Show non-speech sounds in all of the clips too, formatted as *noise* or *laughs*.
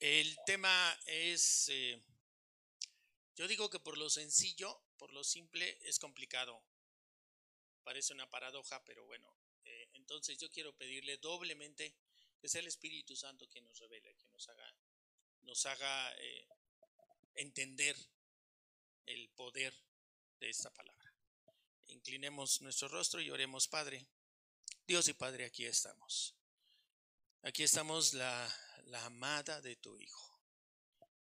El tema es, eh, yo digo que por lo sencillo, por lo simple, es complicado. Parece una paradoja, pero bueno. eh, entonces yo quiero pedirle doblemente que sea el Espíritu Santo quien nos revele, que nos haga, nos haga eh, entender el poder de esta palabra. Inclinemos nuestro rostro y oremos, Padre. Dios y Padre, aquí estamos. Aquí estamos la, la amada de tu Hijo.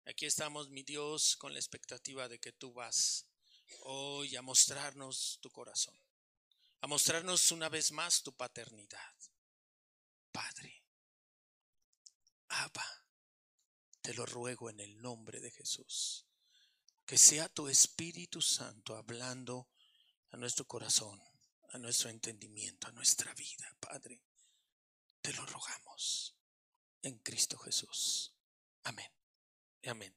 Aquí estamos, mi Dios, con la expectativa de que tú vas hoy a mostrarnos tu corazón, a mostrarnos una vez más tu paternidad. Padre, Abba, te lo ruego en el nombre de Jesús, que sea tu Espíritu Santo hablando a nuestro corazón, a nuestro entendimiento, a nuestra vida, Padre. Te lo rogamos en Cristo Jesús. Amén. Amén.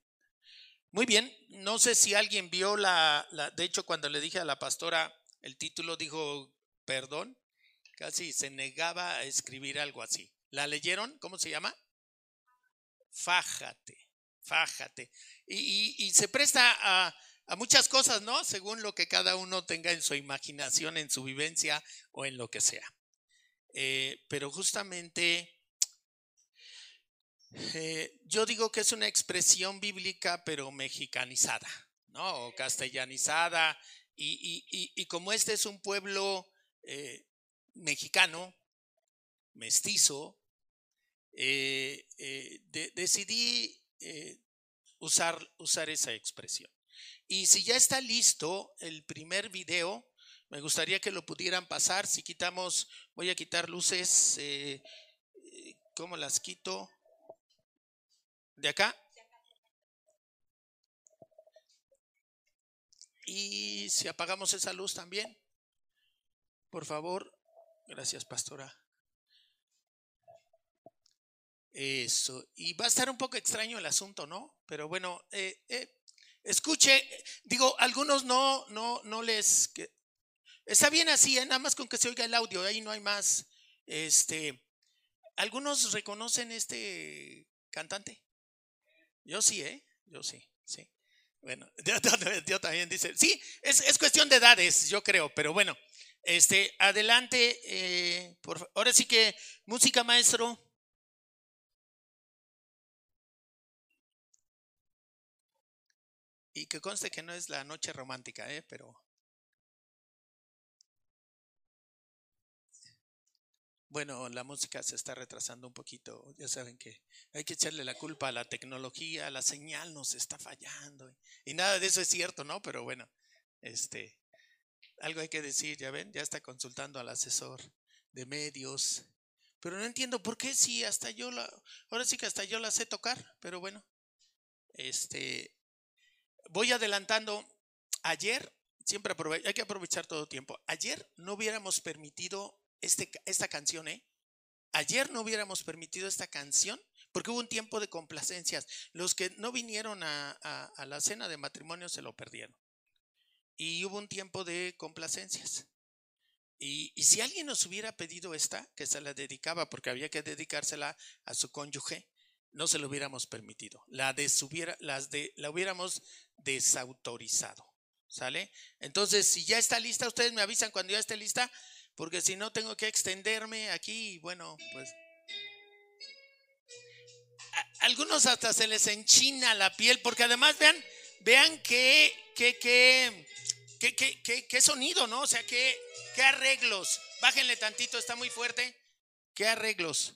Muy bien, no sé si alguien vio la, de hecho cuando le dije a la pastora el título dijo, perdón, casi se negaba a escribir algo así. ¿La leyeron? ¿Cómo se llama? Fájate, fájate. Y, se presta a muchas cosas, ¿no? Según lo que cada uno tenga en su imaginación, en su vivencia o en lo que sea. Eh, pero justamente eh, yo digo que es una expresión bíblica, pero mexicanizada, ¿no? O castellanizada. Y, y, y, como este es un pueblo eh, mexicano, mestizo, de, decidí usar, usar esa expresión. Y si ya está listo el primer video, me gustaría que lo pudieran pasar. Si quitamos, voy a quitar luces. Eh, ¿Cómo las quito? ¿De acá? Y si apagamos esa luz también, por favor. Gracias, pastora. Eso. Y va a estar un poco extraño el asunto, ¿no? Pero bueno, eh, eh, escuche, digo, algunos no, no, no les, Está bien así, ¿eh? nada más con que se oiga el audio, ahí no hay más. Este, ¿algunos reconocen este cantante? Yo sí, ¿eh? Yo sí, sí. Bueno, *laughs* yo, también dice, sí, es, es, cuestión de edades, yo creo, pero bueno, este, adelante, eh, por, ahora sí que música maestro. Y que conste que no es la noche romántica, ¿eh? pero Bueno, la música se está retrasando un poquito. Ya saben que hay que echarle la culpa a la tecnología, la señal nos está fallando. Y nada de eso es cierto, ¿no? Pero bueno, este, algo hay que decir, ya ven, ya está consultando al asesor de medios. Pero no entiendo por qué si hasta yo la, ahora sí que hasta yo la sé tocar, pero bueno, este, voy adelantando. Ayer, siempre hay que aprovechar todo tiempo. Ayer no hubiéramos permitido este, esta canción, ¿eh? Ayer no hubiéramos permitido esta canción porque hubo un tiempo de complacencias. Los que no vinieron a, la cena de matrimonio se lo perdieron. Y hubo un tiempo de complacencias. Y, si alguien nos hubiera pedido esta, que se la dedicaba porque había que dedicársela a su cónyuge, no se lo hubiéramos permitido. La, desubiera, las de, la hubiéramos desautorizado. ¿Sale? Entonces, si ya está lista, ustedes me avisan cuando ya esté lista porque si no tengo que extenderme aquí bueno, pues... A algunos hasta se les enchina la piel, porque además vean, vean qué, qué, qué, qué, qué, qué, qué sonido, ¿no? O sea, qué, qué arreglos. Bájenle tantito, está muy fuerte. ¿Qué arreglos?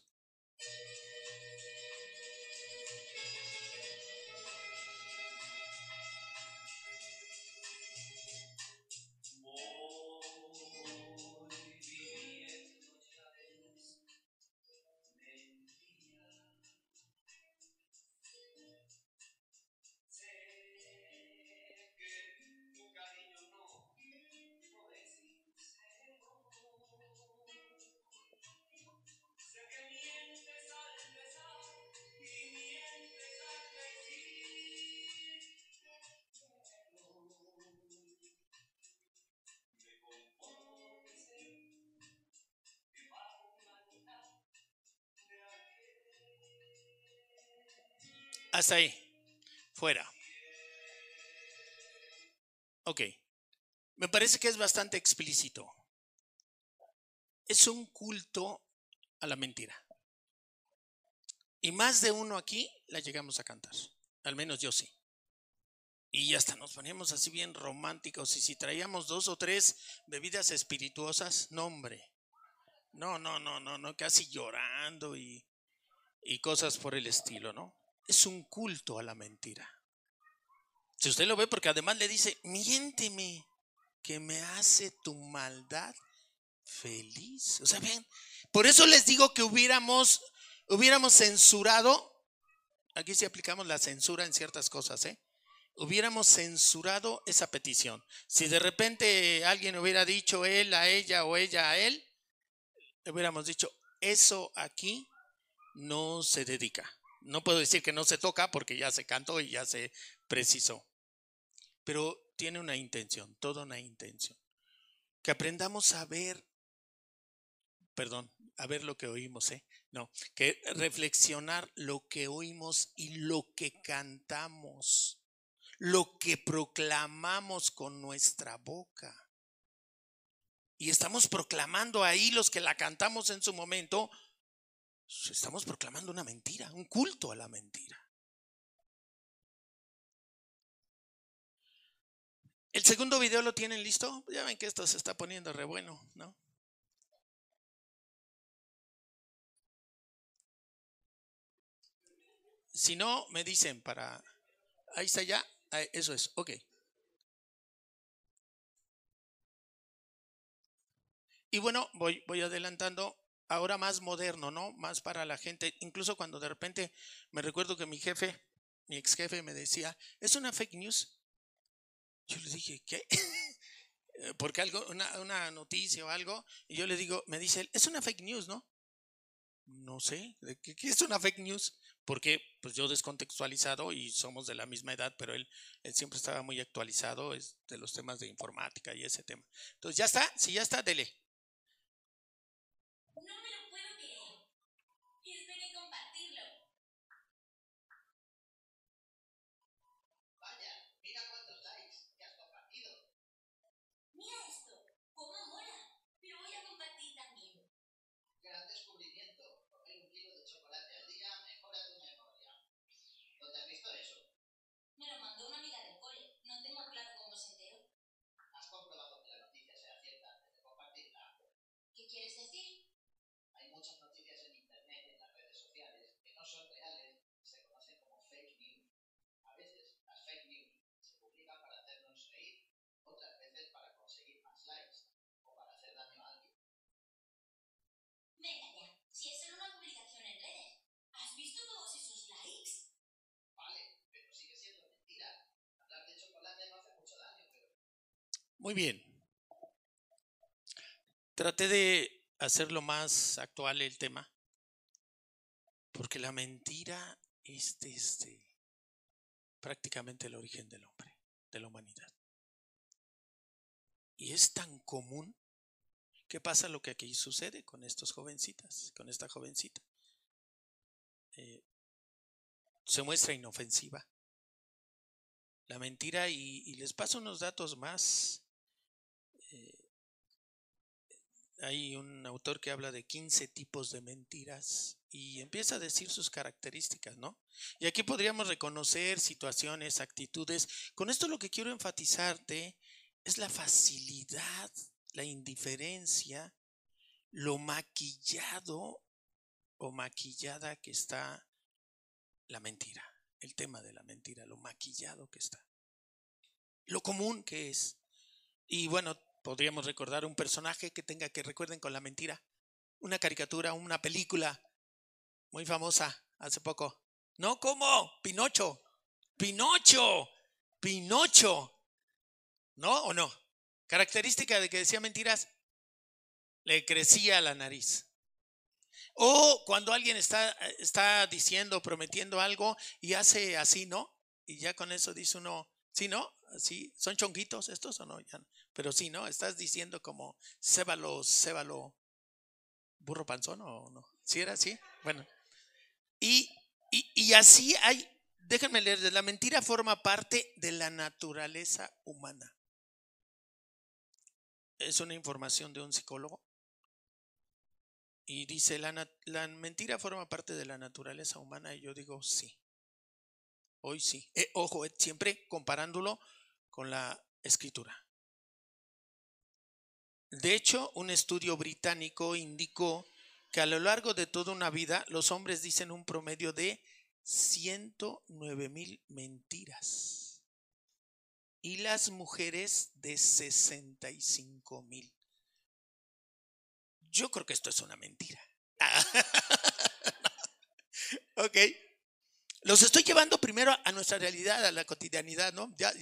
Hasta ahí. Fuera. Ok. Me parece que es bastante explícito. Es un culto a la mentira. Y más de uno aquí la llegamos a cantar. Al menos yo sí. Y hasta nos poníamos así bien románticos. Y si traíamos dos o tres bebidas espirituosas, no, hombre. No, no, no, no, no, casi llorando y, y cosas por el estilo, ¿no? Es un culto a la mentira. Si usted lo ve, porque además le dice, miénteme, que me hace tu maldad feliz. O sea, ven, por eso les digo que hubiéramos, hubiéramos censurado, aquí sí aplicamos la censura en ciertas cosas, ¿eh? hubiéramos censurado esa petición. Si de repente alguien hubiera dicho él a ella o ella a él, hubiéramos dicho, eso aquí no se dedica. No puedo decir que no se toca porque ya se cantó y ya se precisó. Pero tiene una intención, toda una intención. Que aprendamos a ver, perdón, a ver lo que oímos, ¿eh? No, que reflexionar lo que oímos y lo que cantamos lo que proclamamos con nuestra boca. Y estamos proclamando ahí los que la cantamos en su momento, estamos proclamando una mentira, un culto a la mentira. El segundo video lo tienen listo. Ya ven que esto se está poniendo re bueno, ¿no? Si no, me dicen para... Ahí está ya. Eso es, ok. Y bueno, voy, voy adelantando ahora más moderno, ¿no? Más para la gente. Incluso cuando de repente me recuerdo que mi jefe, mi ex jefe me decía, ¿es una fake news? Yo le dije, ¿qué? *laughs* Porque algo, una, una noticia o algo, y yo le digo, me dice, es una fake news, ¿no? No sé, ¿qué, qué es una fake news? porque pues yo descontextualizado y somos de la misma edad, pero él, él siempre estaba muy actualizado es de los temas de informática y ese tema. Entonces, ¿ya está? Si ya está, dele. No me lo puedo creer. Tienes que compartirlo. Vaya, mira cuántos likes que has compartido. Mira esto. ¿Cómo mola? Lo voy a compartir también. Gran descubrimiento. Comer un kilo de chocolate al día mejora tu memoria. ¿Dónde has visto eso? Me lo mandó una amiga del cole. No tengo claro cómo se enteró. ¿Has comprobado que la noticia sea cierta antes de compartirla? ¿Qué quieres decir? Hay muchas noticias en internet y en las redes sociales que no son reales y se conocen como fake news. A veces las fake news se publican para hacernos reír, otras veces para conseguir más likes o para hacer daño a alguien. Venga ya. Si es solo una publicación en redes. ¿Has visto todos esos likes? Vale, pero sigue siendo mentira. Hablar de chocolate no hace mucho daño, pero Muy bien. Traté de hacerlo más actual el tema, porque la mentira es desde prácticamente el origen del hombre, de la humanidad. Y es tan común que pasa lo que aquí sucede con estos jovencitas, con esta jovencita. Eh, se muestra inofensiva la mentira y, y les paso unos datos más. Hay un autor que habla de 15 tipos de mentiras y empieza a decir sus características, ¿no? Y aquí podríamos reconocer situaciones, actitudes. Con esto lo que quiero enfatizarte es la facilidad, la indiferencia, lo maquillado o maquillada que está la mentira, el tema de la mentira, lo maquillado que está, lo común que es. Y bueno, podríamos recordar un personaje que tenga que recuerden con la mentira, una caricatura, una película muy famosa hace poco. No, ¿cómo? Pinocho, Pinocho, Pinocho. ¿No o no? Característica de que decía mentiras, le crecía la nariz. O cuando alguien está, está diciendo, prometiendo algo y hace así, ¿no? Y ya con eso dice uno, sí, ¿no? Así, ¿son chonguitos estos o no? Pero sí, ¿no? Estás diciendo como cébalo, cébalo, burro panzón o no. ¿Sí era así? Bueno. Y, y, y así hay déjenme leerles, la mentira forma parte de la naturaleza humana. Es una información de un psicólogo. Y dice, la, la mentira forma parte de la naturaleza humana. Y yo digo, sí. Hoy sí. Eh, ojo, eh, siempre comparándolo con la escritura. De hecho, un estudio británico indicó que a lo largo de toda una vida los hombres dicen un promedio de 109 mil mentiras y las mujeres de 65 mil. Yo creo que esto es una mentira. *laughs* ok. Los estoy llevando primero a nuestra realidad, a la cotidianidad, ¿no? Ya,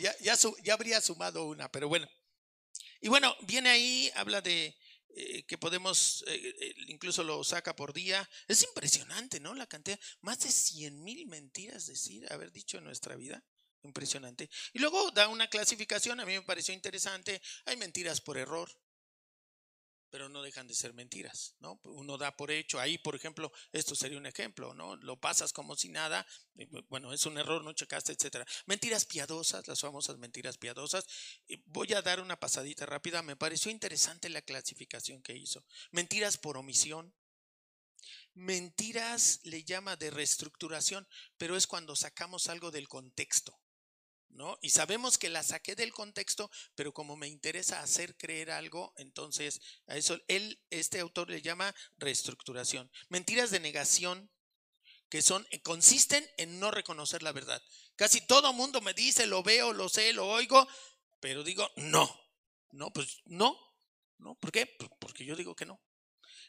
habría sumado una, pero bueno. Y bueno, viene ahí, habla de eh, que podemos, eh, eh, incluso lo saca por día. Es impresionante, ¿no? La cantidad, más de 100 mil mentiras decir, haber dicho en nuestra vida. Impresionante. Y luego da una clasificación, a mí me pareció interesante. Hay mentiras por error, pero no dejan de ser mentiras, ¿no? Uno da por hecho, ahí por ejemplo, esto sería un ejemplo, ¿no? Lo pasas como si nada, bueno, es un error, no checaste, etcétera. Mentiras piadosas, las famosas mentiras piadosas. Voy a dar una pasadita rápida, me pareció interesante la clasificación que hizo. Mentiras por omisión. Mentiras le llama de reestructuración, pero es cuando sacamos algo del contexto. ¿No? Y sabemos que la saqué del contexto, pero como me interesa hacer creer algo, entonces a eso él, este autor le llama reestructuración. Mentiras de negación que son, eh, consisten en no reconocer la verdad. Casi todo mundo me dice, lo veo, lo sé, lo oigo, pero digo, no, no, pues no, no, ¿por qué? Porque yo digo que no.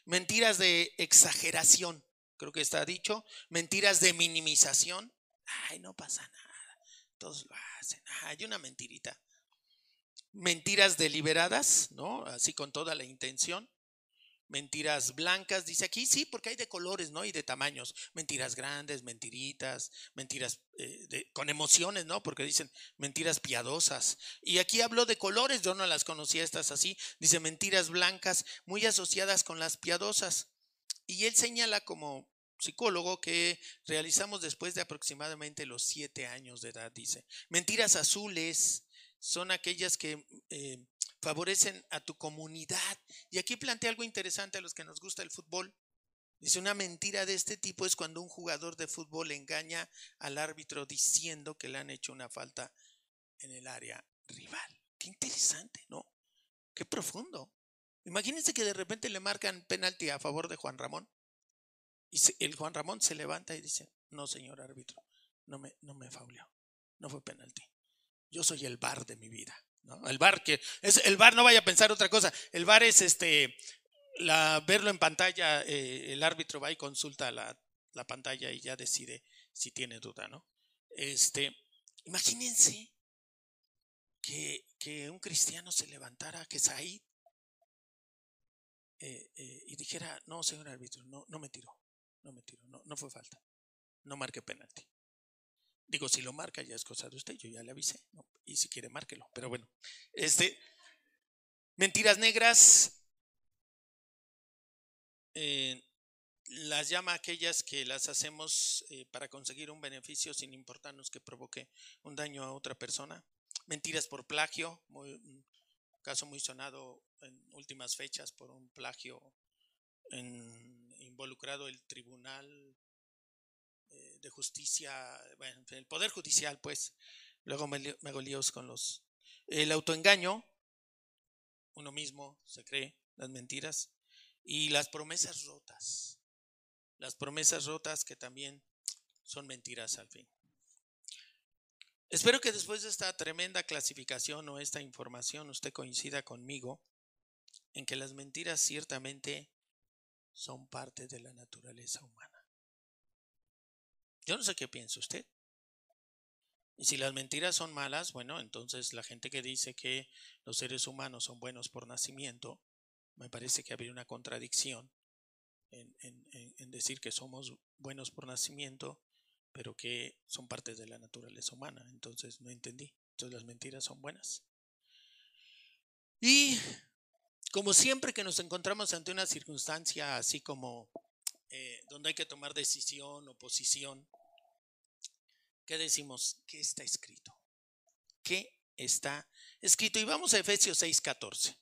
Mentiras de exageración, creo que está dicho. Mentiras de minimización. Ay, no pasa nada. Todos lo hacen. Hay una mentirita. Mentiras deliberadas, ¿no? Así con toda la intención. Mentiras blancas, dice aquí, sí, porque hay de colores, ¿no? Y de tamaños. Mentiras grandes, mentiritas, mentiras eh, de- con emociones, ¿no? Porque dicen mentiras piadosas. Y aquí hablo de colores, yo no las conocía estas así. Dice mentiras blancas, muy asociadas con las piadosas. Y él señala como psicólogo que realizamos después de aproximadamente los siete años de edad, dice. Mentiras azules son aquellas que eh, favorecen a tu comunidad. Y aquí plantea algo interesante a los que nos gusta el fútbol. Dice, una mentira de este tipo es cuando un jugador de fútbol engaña al árbitro diciendo que le han hecho una falta en el área rival. Qué interesante, ¿no? Qué profundo. Imagínense que de repente le marcan penalti a favor de Juan Ramón. Y el Juan Ramón se levanta y dice, no, señor árbitro, no me, no me fauleó, no fue penalti. Yo soy el bar de mi vida. ¿no? El bar que es el bar no vaya a pensar otra cosa. El bar es este la, verlo en pantalla, eh, el árbitro va y consulta la, la pantalla y ya decide si tiene duda, ¿no? Este, imagínense que, que un cristiano se levantara, que Said, eh, eh, y dijera, no, señor árbitro, no, no me tiró, no me tiró, no, no fue falta, no marque penalti. Digo, si lo marca ya es cosa de usted, yo ya le avisé, y si quiere márquelo, pero bueno, este, mentiras negras, eh, las llama aquellas que las hacemos eh, para conseguir un beneficio sin importarnos que provoque un daño a otra persona. Mentiras por plagio, muy, un caso muy sonado en últimas fechas por un plagio en- involucrado el tribunal eh, de justicia, el poder judicial, pues. Luego me, me hago líos con los. El autoengaño, uno mismo se cree las mentiras y las promesas rotas. Las promesas rotas que también son mentiras al fin. Espero que después de esta tremenda clasificación o esta información usted coincida conmigo en que las mentiras ciertamente son parte de la naturaleza humana. Yo no sé qué piensa usted. Y si las mentiras son malas, bueno, entonces la gente que dice que los seres humanos son buenos por nacimiento, me parece que habría una contradicción en, en- decir que somos buenos por nacimiento, pero que son parte de la naturaleza humana. Entonces no entendí. Entonces las mentiras son buenas. Y como siempre que nos encontramos ante una circunstancia así como eh, donde hay que tomar decisión o posición, ¿qué decimos? ¿Qué está escrito? ¿Qué está escrito? Y vamos a Efesios 6:14.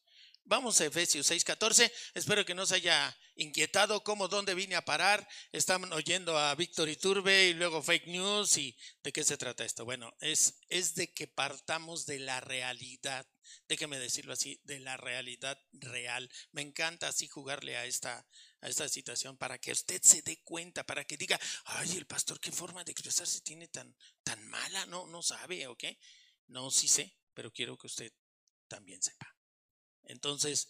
Vamos a Efesios 6:14. Espero que no se haya inquietado cómo, dónde vine a parar. Están oyendo a Víctor Iturbe y luego fake news. ¿Y de qué se trata esto? Bueno, es, es de que partamos de la realidad. Déjeme decirlo así, de la realidad real. Me encanta así jugarle a esta, a esta situación para que usted se dé cuenta, para que diga, ay, el pastor, qué forma de expresarse tiene tan, tan mala, no, no sabe, ¿ok? No, sí sé, pero quiero que usted también sepa. Entonces,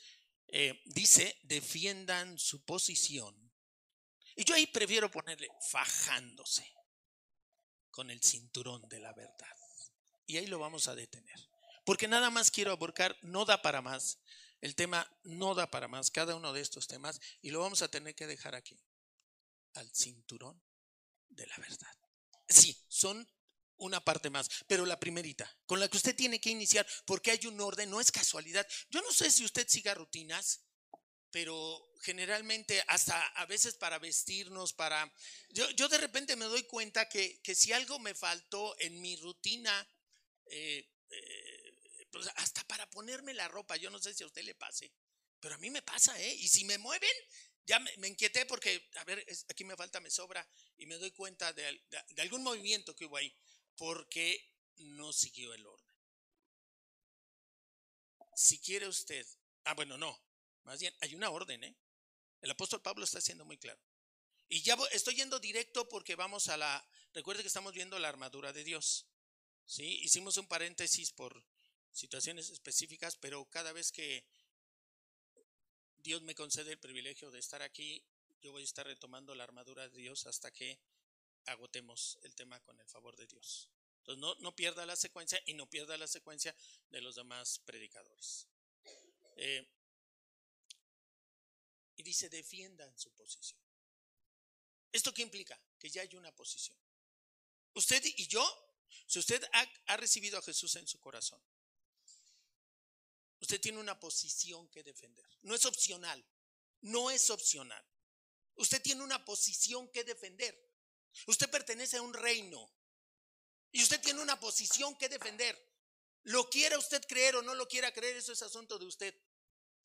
eh, dice, defiendan su posición. Y yo ahí prefiero ponerle fajándose con el cinturón de la verdad. Y ahí lo vamos a detener. Porque nada más quiero aborcar, no da para más. El tema no da para más, cada uno de estos temas, y lo vamos a tener que dejar aquí, al cinturón de la verdad. Sí, son una parte más, pero la primerita, con la que usted tiene que iniciar, porque hay un orden, no es casualidad. Yo no sé si usted siga rutinas, pero generalmente hasta a veces para vestirnos, para... Yo, yo de repente me doy cuenta que, que, si algo me faltó en mi rutina, eh, eh, pues hasta para ponerme la ropa, yo no sé si a usted le pase, pero a mí me pasa, ¿eh? Y si me mueven, ya me, me inquieté porque, a ver, es, aquí me falta, me sobra, y me doy cuenta de, de, de algún movimiento que hubo ahí porque no siguió el orden. Si quiere usted, ah, bueno, no, más bien hay una orden, ¿eh? El apóstol Pablo está siendo muy claro. Y ya estoy yendo directo porque vamos a la, recuerde que estamos viendo la armadura de Dios. ¿Sí? Hicimos un paréntesis por situaciones específicas, pero cada vez que Dios me concede el privilegio de estar aquí, yo voy a estar retomando la armadura de Dios hasta que agotemos el tema con el favor de Dios. Entonces no, no pierda la secuencia y no pierda la secuencia de los demás predicadores. Eh, y dice, defiendan su posición. ¿Esto qué implica? Que ya hay una posición. Usted y yo, si usted ha, ha recibido a Jesús en su corazón, usted tiene una posición que defender. No es opcional, no es opcional. Usted tiene una posición que defender. Usted pertenece a un reino y usted tiene una posición que defender. Lo quiera usted creer o no lo quiera creer, eso es asunto de usted.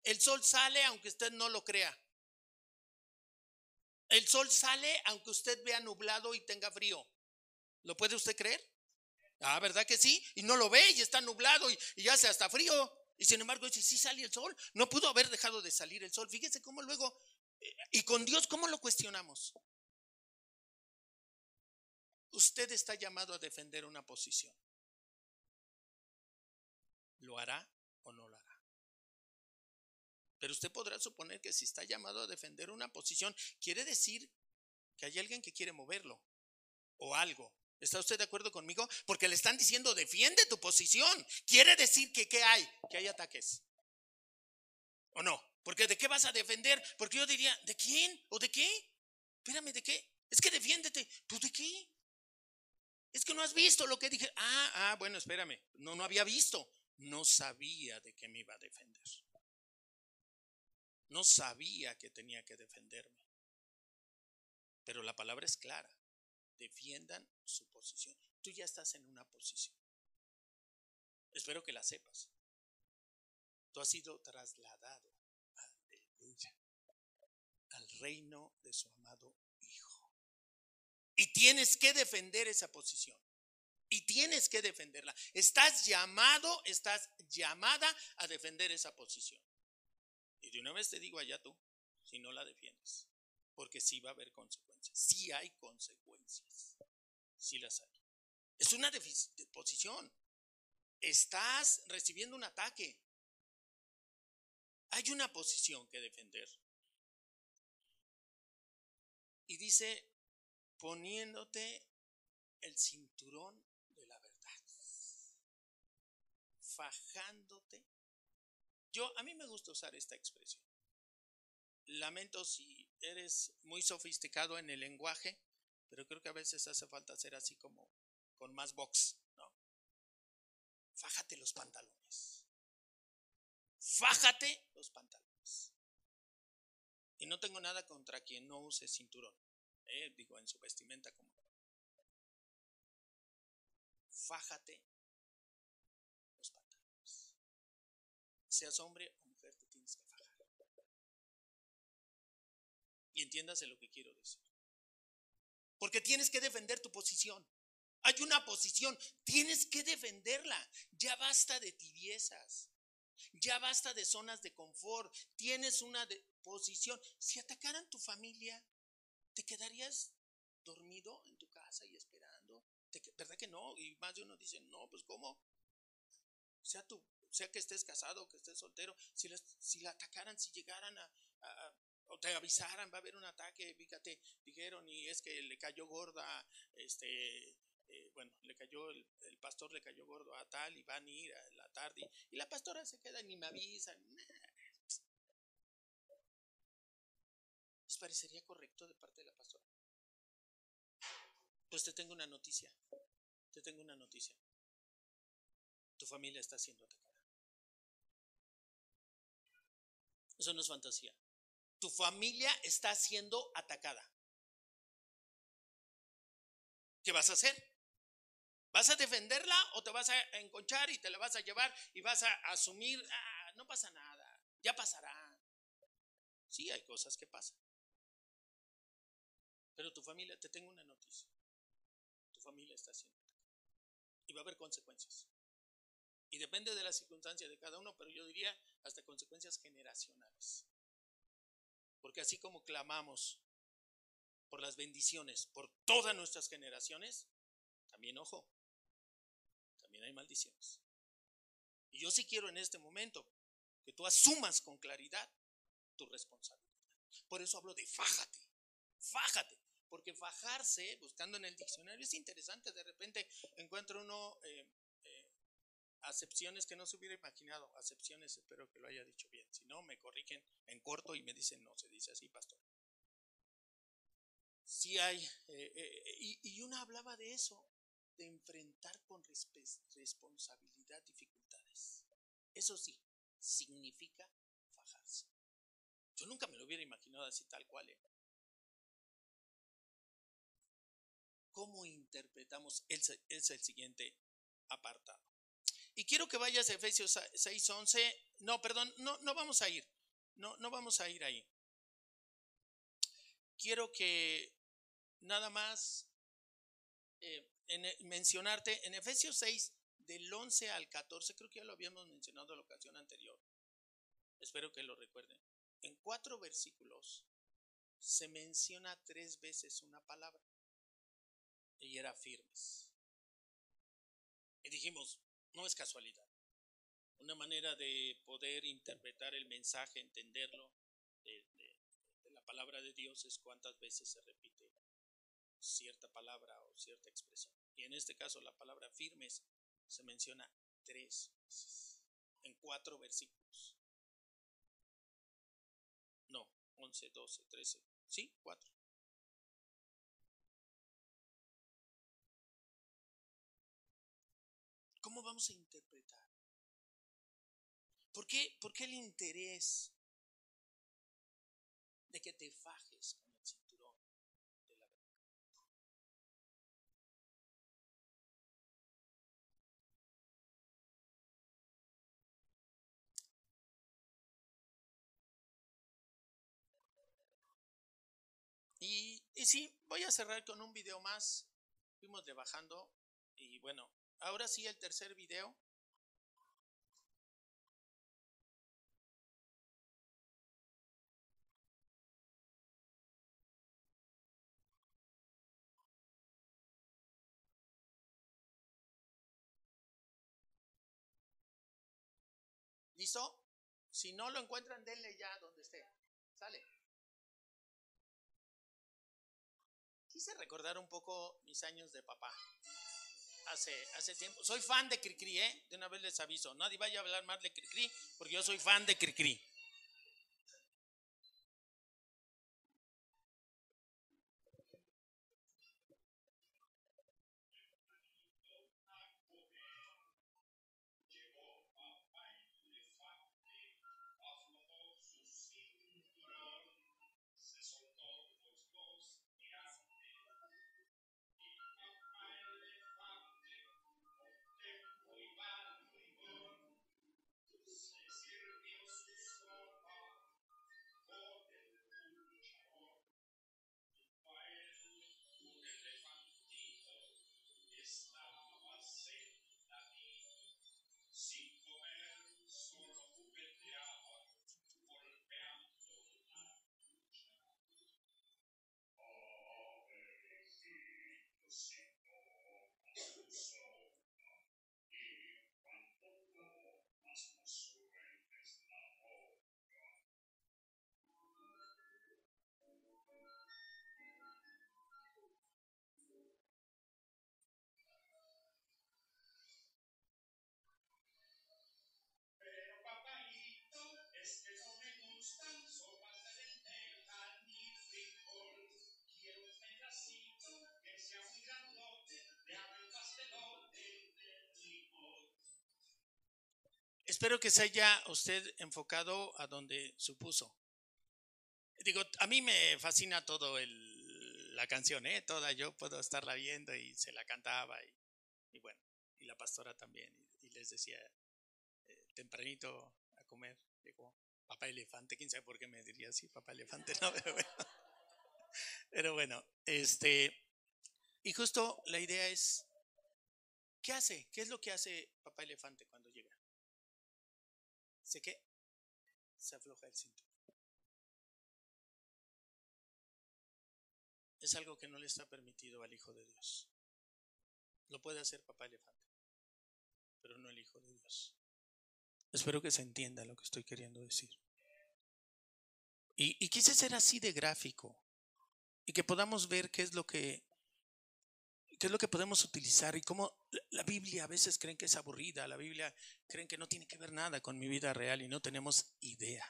El sol sale aunque usted no lo crea. El sol sale aunque usted vea nublado y tenga frío. ¿Lo puede usted creer? Ah, ¿verdad que sí? Y no lo ve y está nublado y, y hace hasta frío. Y sin embargo dice, sí sale el sol. No pudo haber dejado de salir el sol. Fíjese cómo luego, y con Dios, ¿cómo lo cuestionamos? Usted está llamado a defender una posición. ¿Lo hará o no lo hará? Pero usted podrá suponer que si está llamado a defender una posición, quiere decir que hay alguien que quiere moverlo o algo. ¿Está usted de acuerdo conmigo? Porque le están diciendo, defiende tu posición. Quiere decir que ¿qué hay? Que hay ataques. ¿O no? Porque ¿de qué vas a defender? Porque yo diría, ¿de quién? ¿O de qué? Espérame, ¿de qué? Es que defiéndete. ¿Tú de qué? Es que no has visto lo que dije. Ah, ah, bueno, espérame. No, no había visto. No sabía de qué me iba a defender. No sabía que tenía que defenderme. Pero la palabra es clara. Defiendan su posición. Tú ya estás en una posición. Espero que la sepas. Tú has sido trasladado, al reino de su amado y tienes que defender esa posición. Y tienes que defenderla. Estás llamado, estás llamada a defender esa posición. Y de una vez te digo allá tú, si no la defiendes. Porque sí va a haber consecuencias. Sí hay consecuencias. Sí las hay. Es una posición. Estás recibiendo un ataque. Hay una posición que defender. Y dice poniéndote el cinturón de la verdad, fajándote. Yo, a mí me gusta usar esta expresión. Lamento si eres muy sofisticado en el lenguaje, pero creo que a veces hace falta ser así como con más box, ¿no? Fájate los pantalones. Fájate los pantalones. Y no tengo nada contra quien no use cinturón. Eh, digo, en su vestimenta como. fájate los pantalones. Seas hombre o mujer, te tienes que fajar. Y entiéndase lo que quiero decir. Porque tienes que defender tu posición. Hay una posición, tienes que defenderla. Ya basta de tibiezas. Ya basta de zonas de confort. Tienes una posición. Si atacaran tu familia, ¿te quedarías dormido en tu casa y esperando? ¿Te ¿Verdad que no? Y más de uno dice, no, pues ¿cómo? Sea tú, sea que estés casado que estés soltero, si, les- si la atacaran, si llegaran a, o te avisaran, va a haber un ataque, fíjate, dijeron, y es que le cayó gorda, este, eh, bueno, le cayó, el, el pastor le cayó gordo a tal, y van a ir a la tarde, y la pastora se queda, ni me avisan. ¿Les parecería correcto de parte de la pastora? Pues te tengo una noticia, te tengo una noticia. Tu familia está siendo atacada. Eso no es fantasía. Tu familia está siendo atacada. ¿Qué vas a hacer? ¿Vas a defenderla o te vas a enconchar y te la vas a llevar y vas a asumir, "Ah, no pasa nada, ya pasará? Sí, hay cosas que pasan. Pero tu familia, te tengo una noticia. Tu familia está siendo. Y va a haber consecuencias. Y depende de la circunstancia de cada uno, pero yo diría hasta consecuencias generacionales. Porque así como clamamos por las bendiciones, por todas nuestras generaciones, también ojo, también hay maldiciones. Y yo sí quiero en este momento que tú asumas con claridad tu responsabilidad. Por eso hablo de fájate, fájate. Porque fajarse, buscando en el diccionario, es interesante. De repente encuentro uno eh, eh, acepciones que no se hubiera imaginado. Acepciones, espero que lo haya dicho bien. Si no, me corrigen en corto y me dicen, no, se dice así, pastor. Sí hay, eh, y, y una hablaba de eso, de enfrentar con responsabilidad dificultades. Eso sí, significa fajarse. Yo nunca me lo hubiera imaginado así tal cual. ¿eh? ¿Cómo interpretamos? Es el siguiente apartado. Y quiero que vayas a Efesios 6:11. No, perdón, no, no vamos a ir. No, no vamos a ir ahí. Quiero que nada más eh, en- mencionarte en Efesios 6, del 11 al 14, creo que ya lo habíamos mencionado en la ocasión anterior. Espero que lo recuerden. En cuatro versículos se menciona tres veces una palabra y era firmes. Y dijimos, no es casualidad. Una manera de poder interpretar el mensaje, entenderlo de, la palabra de Dios es cuántas veces se repite cierta palabra o cierta expresión. Y en este caso la palabra firmes se menciona tres veces en cuatro versículos. No, 11, 12, 13. Sí, cuatro. ¿Cómo vamos a interpretar? ¿Por qué, por qué el interés de que te fajes con el cinturón de la verdad? Y, y sí, voy a cerrar con un video más. Fuimos de bajando y bueno, ahora sí el tercer video. ¿Listo? Si no lo encuentran, denle ya donde esté. Sale. Quise recordar un poco mis años de papá. Hace, hace tiempo. Soy fan de Cricri, ¿eh? De una vez les aviso. Nadie vaya a hablar más de Cricri porque yo soy fan de Cricri. Espero que se haya usted enfocado a donde supuso. Digo, a mí me fascina todo el, la canción, ¿eh? Toda, yo puedo estarla viendo y se la cantaba y, y bueno, y la pastora también. Y, y les decía, eh, tempranito a comer, llegó papá elefante, quién sabe por qué me diría así, papá elefante, *laughs* no, pero bueno. Pero bueno, este, y justo la idea es, ¿qué hace? ¿Qué es lo que hace papá elefante cuando llega? ¿Se qué? Se afloja el cinturón. Es algo que no le está permitido al Hijo de Dios. Lo puede hacer papá elefante, pero no el Hijo de Dios. Espero que se entienda lo que estoy queriendo decir. Y, y quise ser así de gráfico y que podamos ver qué es lo que qué es lo que podemos utilizar y cómo la Biblia a veces creen que es aburrida, la Biblia creen que no tiene que ver nada con mi vida real y no tenemos idea.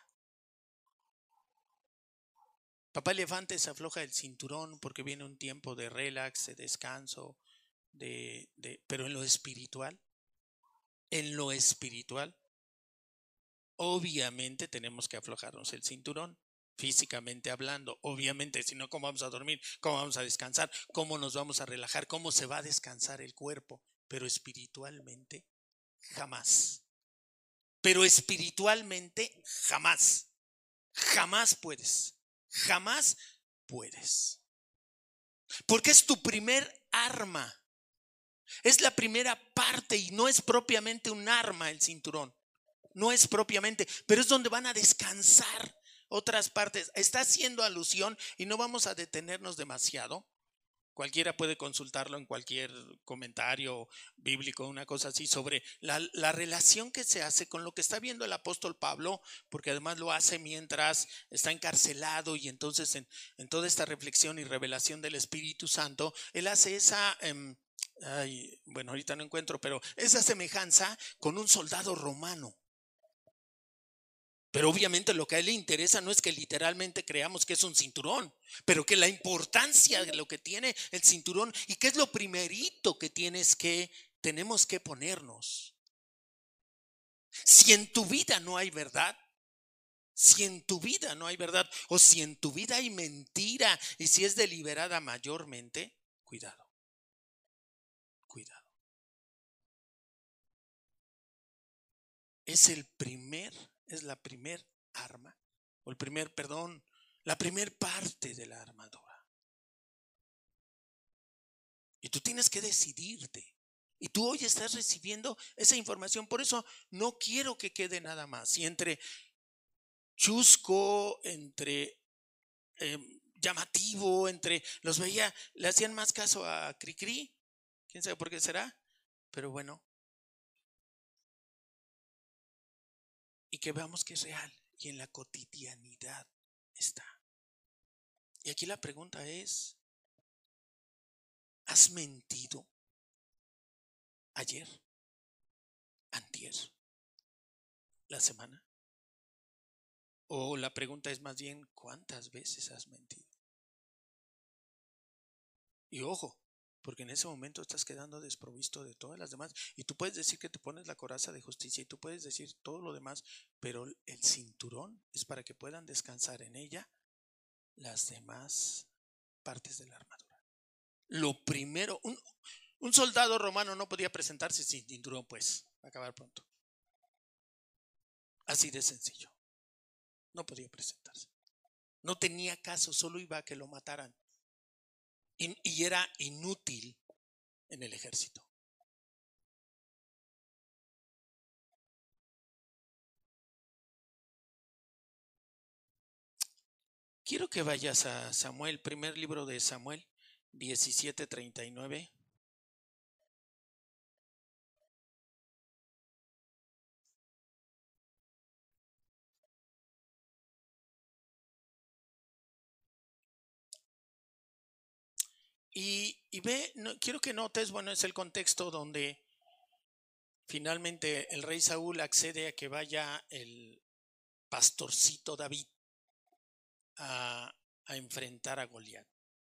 Papá elefante se afloja el cinturón porque viene un tiempo de relax, de descanso, de, de, pero en lo espiritual, en lo espiritual, obviamente tenemos que aflojarnos el cinturón físicamente hablando. Obviamente, si no, ¿cómo vamos a dormir? ¿Cómo vamos a descansar? ¿Cómo nos vamos a relajar? ¿Cómo se va a descansar el cuerpo? Pero espiritualmente, jamás. Pero espiritualmente, jamás. Jamás puedes. Jamás puedes. Porque es tu primer arma. Es la primera parte y no es propiamente un arma el cinturón. No es propiamente, pero es donde van a descansar otras partes. Está haciendo alusión y no vamos a detenernos demasiado. Cualquiera puede consultarlo en cualquier comentario bíblico, una cosa así, sobre la, la, relación que se hace con lo que está viendo el apóstol Pablo, porque además lo hace mientras está encarcelado y entonces en, toda esta reflexión y revelación del Espíritu Santo, él hace esa... Eh, ay, bueno, ahorita no encuentro, pero esa semejanza con un soldado romano. Pero obviamente lo que a él le interesa no es que literalmente creamos que es un cinturón, pero que la importancia de lo que tiene el cinturón y que es lo primerito que tienes que, tenemos que ponernos. Si en tu vida no hay verdad, si en tu vida no hay verdad, o si en tu vida hay mentira y si es deliberada mayormente, cuidado, cuidado. Es el primer es la primer arma, o el primer, perdón, la primer parte de la armadura. Y tú tienes que decidirte. Y tú hoy estás recibiendo esa información. Por eso no quiero que quede nada más. Y entre chusco, entre eh, llamativo, entre los veía, le hacían más caso a Cricri. ¿Quién sabe por qué será? Pero bueno, y que veamos que es real y en la cotidianidad está. Y aquí la pregunta es, ¿has mentido ayer, antier, la semana? O la pregunta es más bien, ¿cuántas veces has mentido? Y ojo, porque en ese momento estás quedando desprovisto de todas las demás. Y tú puedes decir que te pones la coraza de justicia y tú puedes decir todo lo demás, pero el cinturón es para que puedan descansar en ella las demás partes de la armadura. Lo primero, un, soldado romano no podía presentarse sin cinturón, pues, acabar pronto. Así de sencillo. No podía presentarse. No tenía caso, solo iba a que lo mataran y era inútil en el ejército. Quiero que vayas a Samuel, primer libro de Samuel, 17:39. Y, ve, no, quiero que notes, bueno, es el contexto donde finalmente el rey Saúl accede a que vaya el pastorcito David a, a enfrentar a Goliat,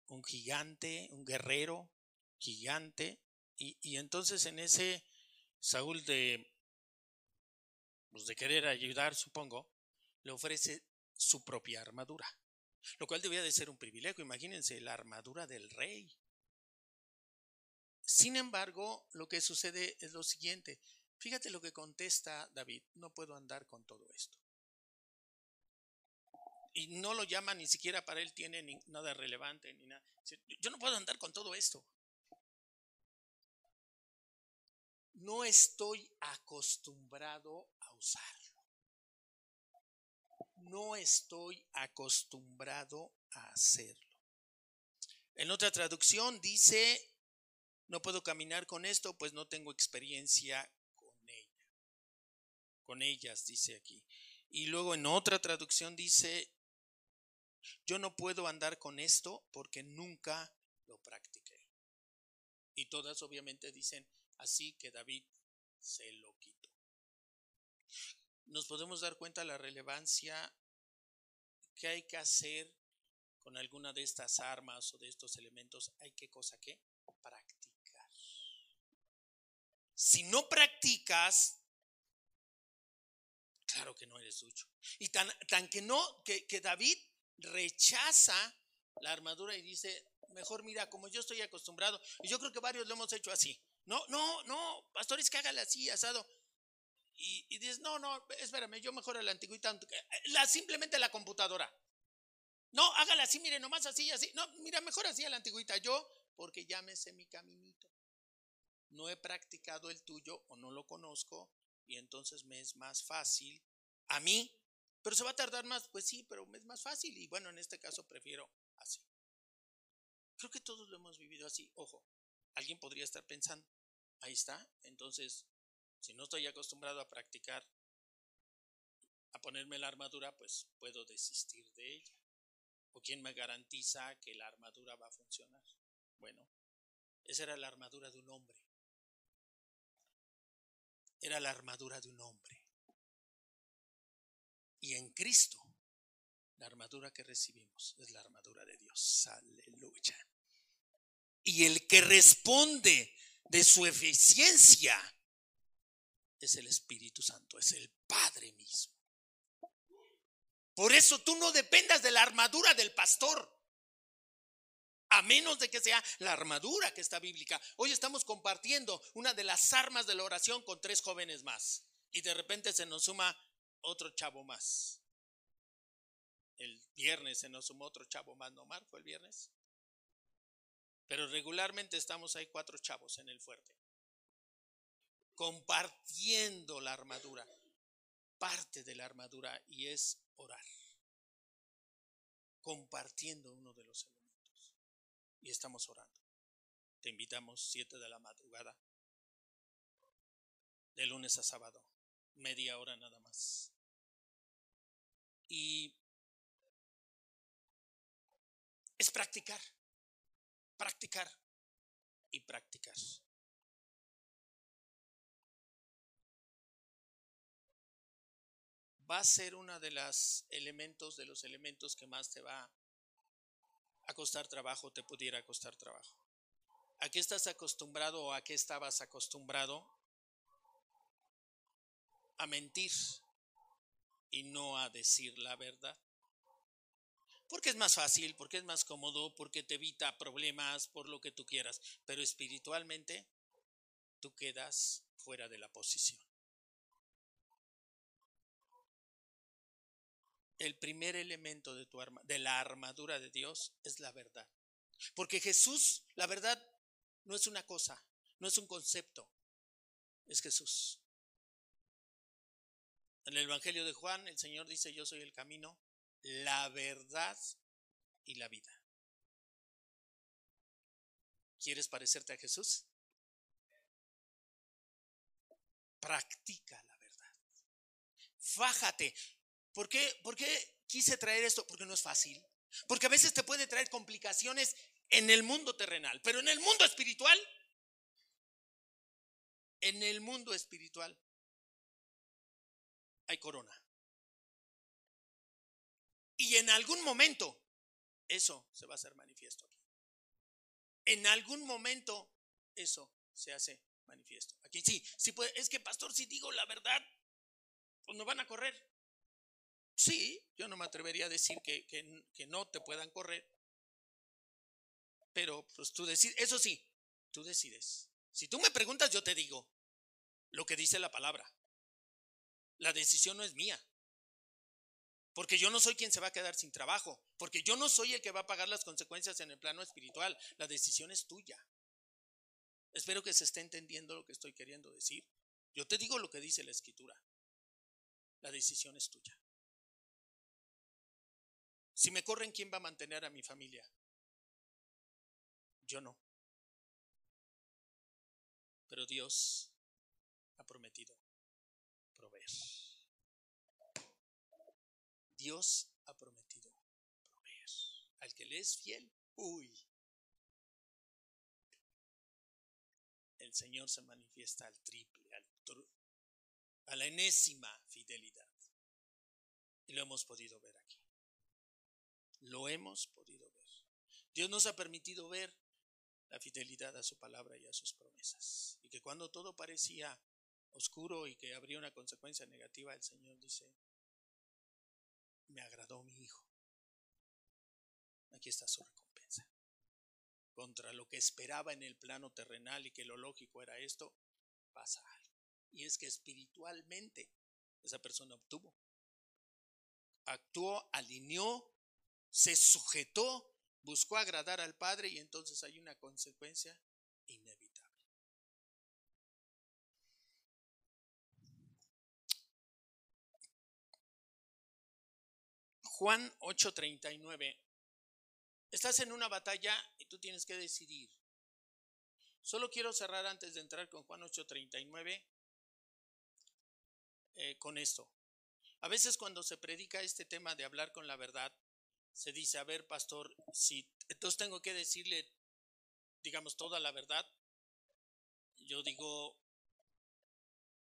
un gigante, un guerrero gigante, y, y entonces en ese Saúl de pues de querer ayudar, supongo, le ofrece su propia armadura. Lo cual debía de ser un privilegio. Imagínense la armadura del rey. Sin embargo, lo que sucede es lo siguiente. Fíjate lo que contesta David. No puedo andar con todo esto. Y no lo llama ni siquiera para él tiene nada relevante ni nada. Yo no puedo andar con todo esto. No estoy acostumbrado a usarlo. No estoy acostumbrado a hacerlo. En otra traducción dice, no puedo caminar con esto, pues no tengo experiencia con ella. Con ellas, dice aquí. Y luego en otra traducción dice, yo no puedo andar con esto porque nunca lo practiqué. Y todas obviamente dicen, así que David se lo quitó. Nos podemos dar cuenta de la relevancia que hay que hacer con alguna de estas armas o de estos elementos. Hay que cosa que practicar. Si no practicas, claro que no eres ducho. Y tan, tan que no, que, que David rechaza la armadura y dice, mejor mira, como yo estoy acostumbrado, y yo creo que varios lo hemos hecho así. No, no, no, pastores, que hágale así, asado. Y, y dices, no, no, espérame, yo mejor a la antigüita, la, simplemente la computadora. No, hágala así, mire, nomás así, así. No, mira, mejor así a la antigüita. Yo, porque ya me sé mi caminito. No he practicado el tuyo o no lo conozco y entonces me es más fácil a mí. Pero se va a tardar más, pues sí, pero me es más fácil. Y bueno, en este caso prefiero así. Creo que todos lo hemos vivido así. Ojo, alguien podría estar pensando, ahí está. Entonces, si no estoy acostumbrado a practicar, a ponerme la armadura, pues puedo desistir de ella. ¿O quién me garantiza que la armadura va a funcionar? Bueno, esa era la armadura de un hombre. Era la armadura de un hombre. Y en Cristo, la armadura que recibimos es la armadura de Dios. Aleluya. Y el que responde de su eficiencia es el Espíritu Santo, es el Padre mismo. Por eso tú no dependas de la armadura del pastor. A menos de que sea la armadura que está bíblica. Hoy estamos compartiendo una de las armas de la oración con tres jóvenes más. Y de repente se nos suma otro chavo más. El viernes se nos sumó otro chavo más, ¿no, Mar? ¿Fue el viernes? Pero regularmente estamos ahí cuatro chavos en el fuerte. Compartiendo la armadura. Parte de la armadura y es orar. Compartiendo uno de los elementos. Y estamos orando. Te invitamos siete de la madrugada. De lunes a sábado. Media hora nada más. Y es practicar, practicar y practicar. Va a ser uno de los elementos, de los elementos que más te va a costar trabajo, te pudiera costar trabajo. ¿A qué estás acostumbrado o a qué estabas acostumbrado? A mentir y no a decir la verdad. Porque es más fácil, porque es más cómodo, porque te evita problemas, por lo que tú quieras. Pero espiritualmente, tú quedas fuera de la posición. El primer elemento de, tu arma, de la armadura de Dios es la verdad. Porque Jesús, la verdad, no es una cosa, no es un concepto, es Jesús. En el Evangelio de Juan, el Señor dice, yo soy el camino, la verdad y la vida. ¿Quieres parecerte a Jesús? Practica la verdad. Fájate. ¿Por qué, ¿Por qué quise traer esto? Porque no es fácil. Porque a veces te puede traer complicaciones en el mundo terrenal, pero en el mundo espiritual, en el mundo espiritual hay corona. Y en algún momento eso se va a hacer manifiesto aquí. En algún momento eso se hace manifiesto. Aquí sí, sí puede, es que pastor, si digo la verdad, pues no van a correr. Sí, yo no me atrevería a decir que, que- no te puedan correr. Pero pues tú decides, eso sí, tú decides. Si tú me preguntas, yo te digo lo que dice la palabra. La decisión no es mía. Porque yo no soy quien se va a quedar sin trabajo. Porque yo no soy el que va a pagar las consecuencias en el plano espiritual. La decisión es tuya. Espero que se esté entendiendo lo que estoy queriendo decir. Yo te digo lo que dice la escritura. La decisión es tuya. Si me corren, ¿quién va a mantener a mi familia? Yo no. Pero Dios ha prometido proveer. Dios ha prometido proveer. Al que le es fiel, uy. El Señor se manifiesta al triple, a la enésima fidelidad. Y lo hemos podido ver aquí. Lo hemos podido ver. Dios nos ha permitido ver la fidelidad a su palabra y a sus promesas. Y que cuando todo parecía oscuro y que habría una consecuencia negativa, el Señor dice, me agradó mi hijo. Aquí está su recompensa. Contra lo que esperaba en el plano terrenal y que lo lógico era esto, pasa algo. Y es que espiritualmente esa persona obtuvo. Actuó, alineó, se sujetó, buscó agradar al Padre y entonces hay una consecuencia inevitable. Juan 8:39. Estás en una batalla y tú tienes que decidir. Solo quiero cerrar antes de entrar con Juan 8:39 eh, con esto. A veces cuando se predica este tema de hablar con la verdad, se dice, a ver, pastor, si entonces tengo que decirle, digamos, toda la verdad. Yo digo,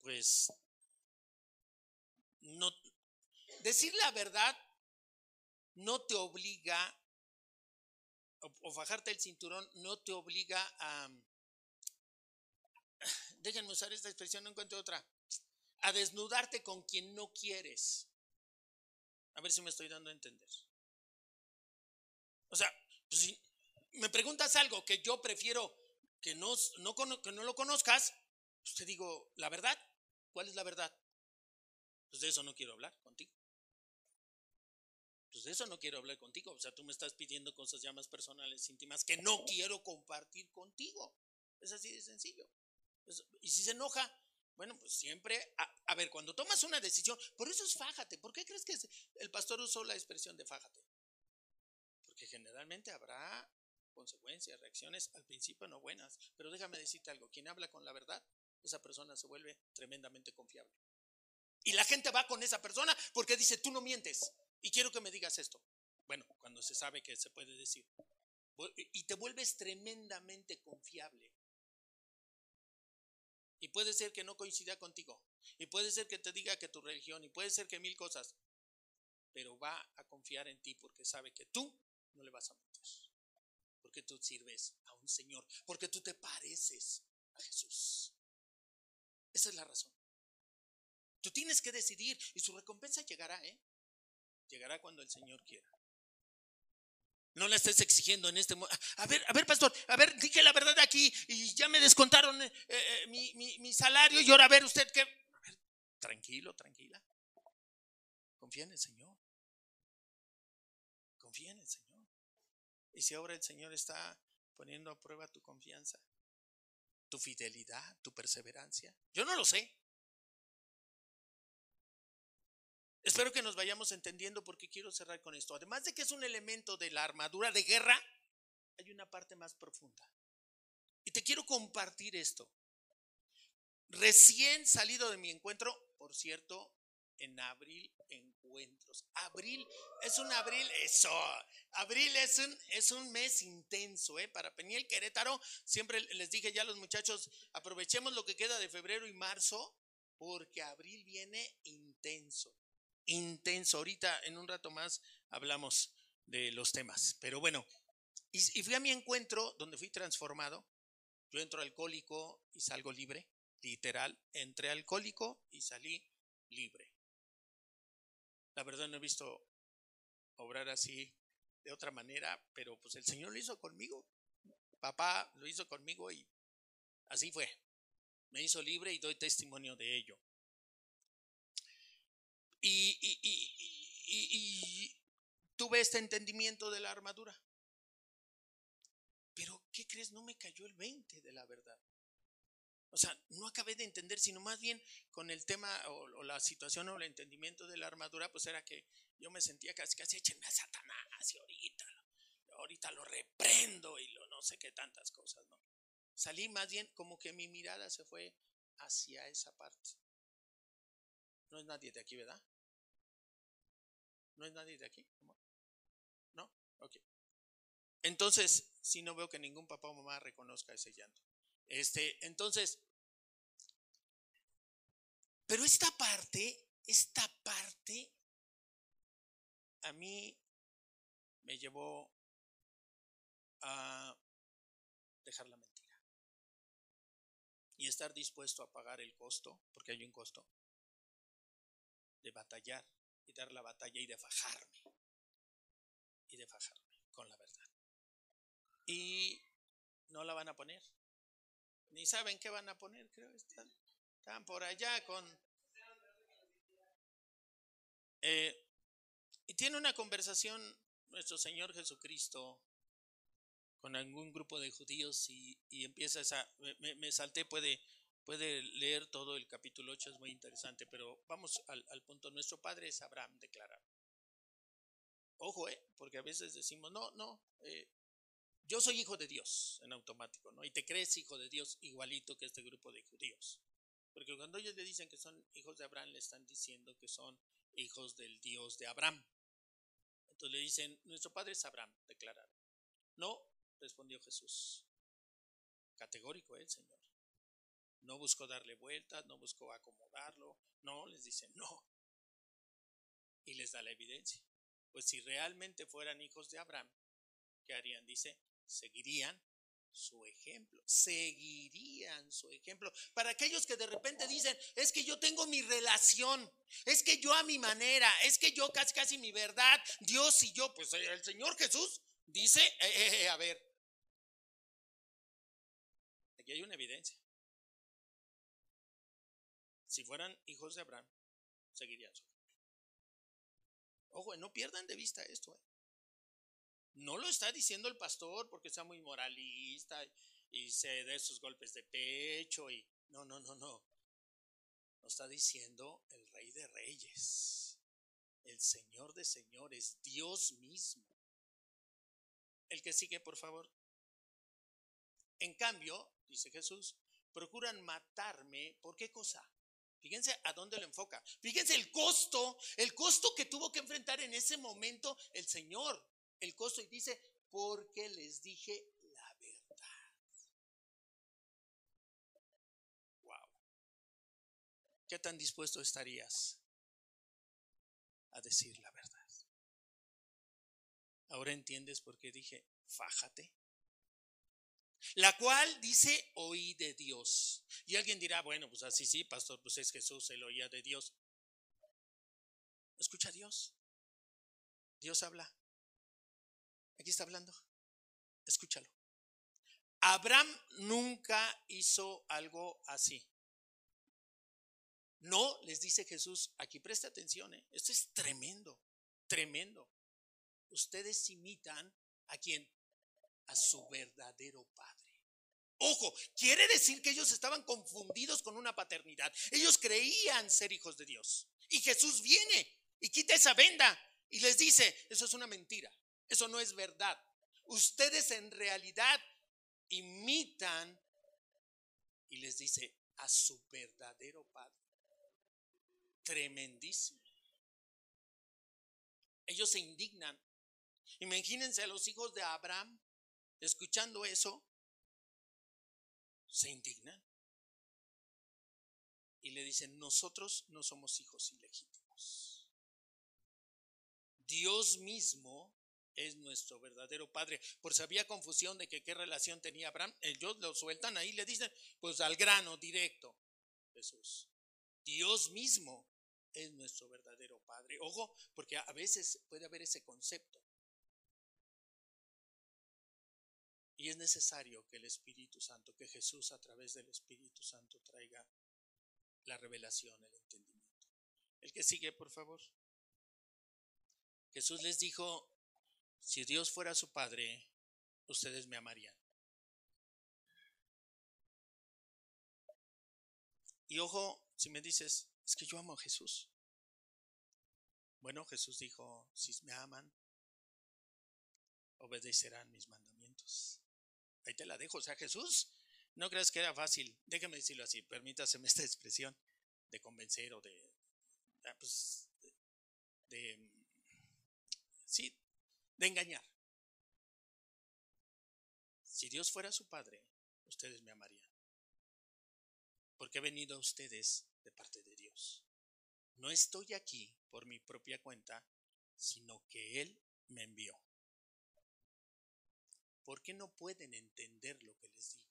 pues, no, decir la verdad no te obliga, o, o fajarte el cinturón, no te obliga a, *sighs* déjenme usar esta expresión, no encuentro otra, a desnudarte con quien no quieres. A ver si me estoy dando a entender. O sea, pues si me preguntas algo que yo prefiero que no, no, que no lo conozcas, pues te digo, ¿la verdad? ¿Cuál es la verdad? Pues de eso no quiero hablar contigo. Pues de eso no quiero hablar contigo. O sea, tú me estás pidiendo cosas ya más personales, íntimas, que no quiero compartir contigo. Es así de sencillo. Y si se enoja, bueno, pues siempre, a, a ver, cuando tomas una decisión, por eso es fájate. ¿Por qué crees que el pastor usó la expresión de fájate? Porque generalmente habrá consecuencias, reacciones al principio no buenas. Pero déjame decirte algo, quien habla con la verdad, esa persona se vuelve tremendamente confiable. Y la gente va con esa persona porque dice, tú no mientes. Y quiero que me digas esto. Bueno, cuando se sabe que se puede decir. Y te vuelves tremendamente confiable. Y puede ser que no coincida contigo. Y puede ser que te diga que tu religión. Y puede ser que mil cosas. Pero va a confiar en ti porque sabe que tú no le vas a mentir. Porque tú sirves a un Señor. Porque tú te pareces a Jesús. Esa es la razón. Tú tienes que decidir y su recompensa llegará, ¿eh? Llegará cuando el Señor quiera. No la estés exigiendo en este momento. A ver, a ver, pastor, a ver, dije la verdad aquí y ya me descontaron eh, eh, mi, mi- mi salario y ahora a ver usted qué. A ver, tranquilo, tranquila. Confía en el Señor. Confía en el Señor. Y si ahora el Señor está poniendo a prueba tu confianza, tu fidelidad, tu perseverancia, yo no lo sé. Espero que nos vayamos entendiendo porque quiero cerrar con esto. Además de que es un elemento de la armadura de guerra, hay una parte más profunda. Y te quiero compartir esto. Recién salido de mi encuentro, por cierto, en abril encuentros. Abril es un abril, eso. Abril es un, es un mes intenso, ¿eh? Para Peniel Querétaro, siempre les dije ya a los muchachos, aprovechemos lo que queda de febrero y marzo, porque abril viene intenso intenso. Ahorita, en un rato más, hablamos de los temas. Pero bueno, y, y fui a mi encuentro donde fui transformado. Yo entro alcohólico y salgo libre, literal. Entré alcohólico y salí libre. La verdad no he visto obrar así de otra manera, pero pues el Señor lo hizo conmigo. Papá lo hizo conmigo y así fue. Me hizo libre y doy testimonio de ello. Y, tuve este entendimiento de la armadura. Pero, ¿qué crees? No me cayó el 20 de la verdad. O sea, no acabé de entender, sino más bien con el tema o, la situación o el entendimiento de la armadura, pues era que yo me sentía casi casi échenme a Satanás y ahorita, ahorita lo reprendo y lo no sé qué tantas cosas, ¿no? Salí más bien como que mi mirada se fue hacia esa parte. No es nadie de aquí, ¿verdad? ¿No es nadie de aquí? ¿No? Ok. Entonces, si no veo que ningún papá o mamá reconozca ese llanto. Este, entonces, pero esta parte, esta parte, a mí me llevó a dejar la mentira y estar dispuesto a pagar el costo, porque hay un costo, de batallar y dar la batalla y de fajarme, y de fajarme con la verdad. Y no la van a poner, ni saben qué van a poner, creo, están, están por allá con... Eh, y tiene una conversación nuestro Señor Jesucristo con algún grupo de judíos y, y empieza esa, me- me, salté, puede, puede leer todo el capítulo 8, es muy interesante, pero vamos al, al punto, nuestro padre es Abraham declarado. Ojo, eh, porque a veces decimos, no, no, eh, yo soy hijo de Dios en automático, ¿no? Y te crees hijo de Dios igualito que este grupo de judíos. Porque cuando ellos le dicen que son hijos de Abraham, le están diciendo que son hijos del Dios de Abraham. Entonces le dicen, nuestro padre es Abraham, declararon. No, respondió Jesús. Categórico el Señor. No buscó darle vueltas, no buscó acomodarlo. No, les dice no. Y les da la evidencia. Pues si realmente fueran hijos de Abraham, ¿qué harían? Dice, seguirían su ejemplo, seguirían su ejemplo. Para aquellos que de repente dicen, es que yo tengo mi relación, es que yo a mi manera, es que yo casi casi mi verdad, Dios y yo, pues el Señor Jesús dice, eh, eh, eh, a ver, aquí hay una evidencia. Si fueran hijos de Abraham, seguirían su ejemplo. Ojo, no pierdan de vista esto. ¿eh? No lo está diciendo el pastor porque sea muy moralista y se dé sus golpes de pecho y no, no, no, no. Lo está diciendo el Rey de Reyes, el Señor de Señores, Dios mismo. El que sigue, por favor. En cambio, dice Jesús, procuran matarme. ¿Por qué cosa? Fíjense a dónde lo enfoca. Fíjense el costo, el costo que tuvo que enfrentar en ese momento el Señor. El costo y dice, porque les dije la verdad. Wow. ¿Qué tan dispuesto estarías a decir la verdad? Ahora entiendes por qué dije, fájate. La cual dice, oí de Dios. Y alguien dirá, bueno, pues así sí, pastor, pues es Jesús, él oía de Dios. Escucha a Dios. Dios habla. Aquí está hablando. Escúchalo. Abraham nunca hizo algo así. No, les dice Jesús, aquí presta atención, ¿eh? esto es tremendo, tremendo. Ustedes imitan a quién? A su verdadero padre. Ojo, quiere decir que ellos estaban confundidos con una paternidad. Ellos creían ser hijos de Dios. Y Jesús viene y quita esa venda y les dice, eso es una mentira, eso no es verdad. Ustedes en realidad imitan y les dice a su verdadero padre. Tremendísimo. Ellos se indignan. Imagínense a los hijos de Abraham escuchando eso. Se indignan. Y le dicen, nosotros no somos hijos ilegítimos. Dios mismo es nuestro verdadero padre. Por si había confusión de que qué relación tenía Abraham, ellos lo sueltan ahí, le dicen, pues al grano directo, Jesús. Dios mismo es nuestro verdadero Padre. Ojo, porque a veces puede haber ese concepto. Y es necesario que el Espíritu Santo, que Jesús a través del Espíritu Santo traiga la revelación, el entendimiento. El que sigue, por favor. Jesús les dijo, si Dios fuera su Padre, ustedes me amarían. Y ojo, si me dices, es que yo amo a Jesús. Bueno, Jesús dijo, si me aman, obedecerán mis mandamientos. Ahí te la dejo. O sea, Jesús, no creas que era fácil, déjame decirlo así, permítaseme esta expresión de convencer o de, ah, pues, de, de sí, de engañar. Si Dios fuera su Padre, ustedes me amarían. Porque he venido a ustedes de parte de Dios. No estoy aquí por mi propia cuenta, sino que Él me envió. ¿Por qué no pueden entender lo que les digo?